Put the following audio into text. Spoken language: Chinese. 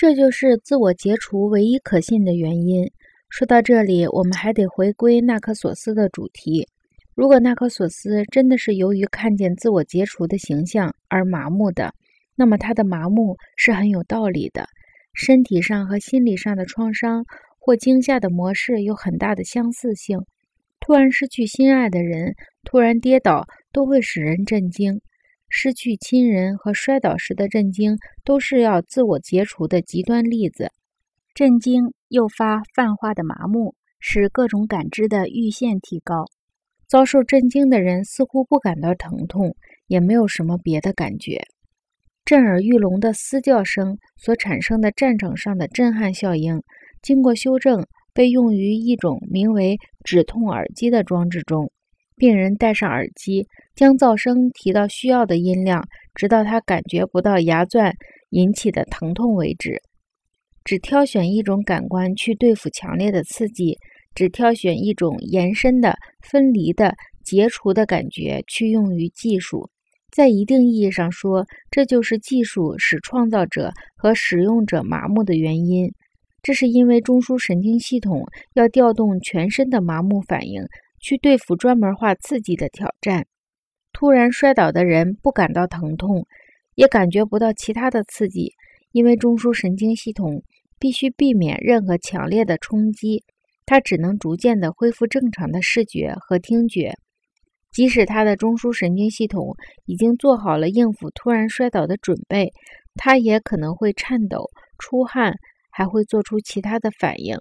这就是自我解除唯一可信的原因。说到这里，我们还得回归纳克索斯的主题。如果纳克索斯真的是由于看见自我解除的形象而麻木的，那么他的麻木是很有道理的。身体上和心理上的创伤或惊吓的模式有很大的相似性。突然失去心爱的人，突然跌倒，都会使人震惊。失去亲人和摔倒时的震惊，都是要自我解除的极端例子。震惊诱发泛化的麻木，使各种感知的阈限提高。遭受震惊的人似乎不感到疼痛，也没有什么别的感觉。震耳欲聋的嘶叫声所产生的战场上的震撼效应，经过修正，被用于一种名为止痛耳机的装置中。病人戴上耳机，将噪声提到需要的音量，直到他感觉不到牙钻引起的疼痛为止。只挑选一种感官去对付强烈的刺激，只挑选一种延伸的、分离的、解除的感觉去用于技术。在一定意义上说，这就是技术使创造者和使用者麻木的原因。这是因为中枢神经系统要调动全身的麻木反应。去对付专门化刺激的挑战。突然摔倒的人不感到疼痛，也感觉不到其他的刺激，因为中枢神经系统必须避免任何强烈的冲击，它只能逐渐的恢复正常的视觉和听觉。即使他的中枢神经系统已经做好了应付突然摔倒的准备，他也可能会颤抖、出汗，还会做出其他的反应。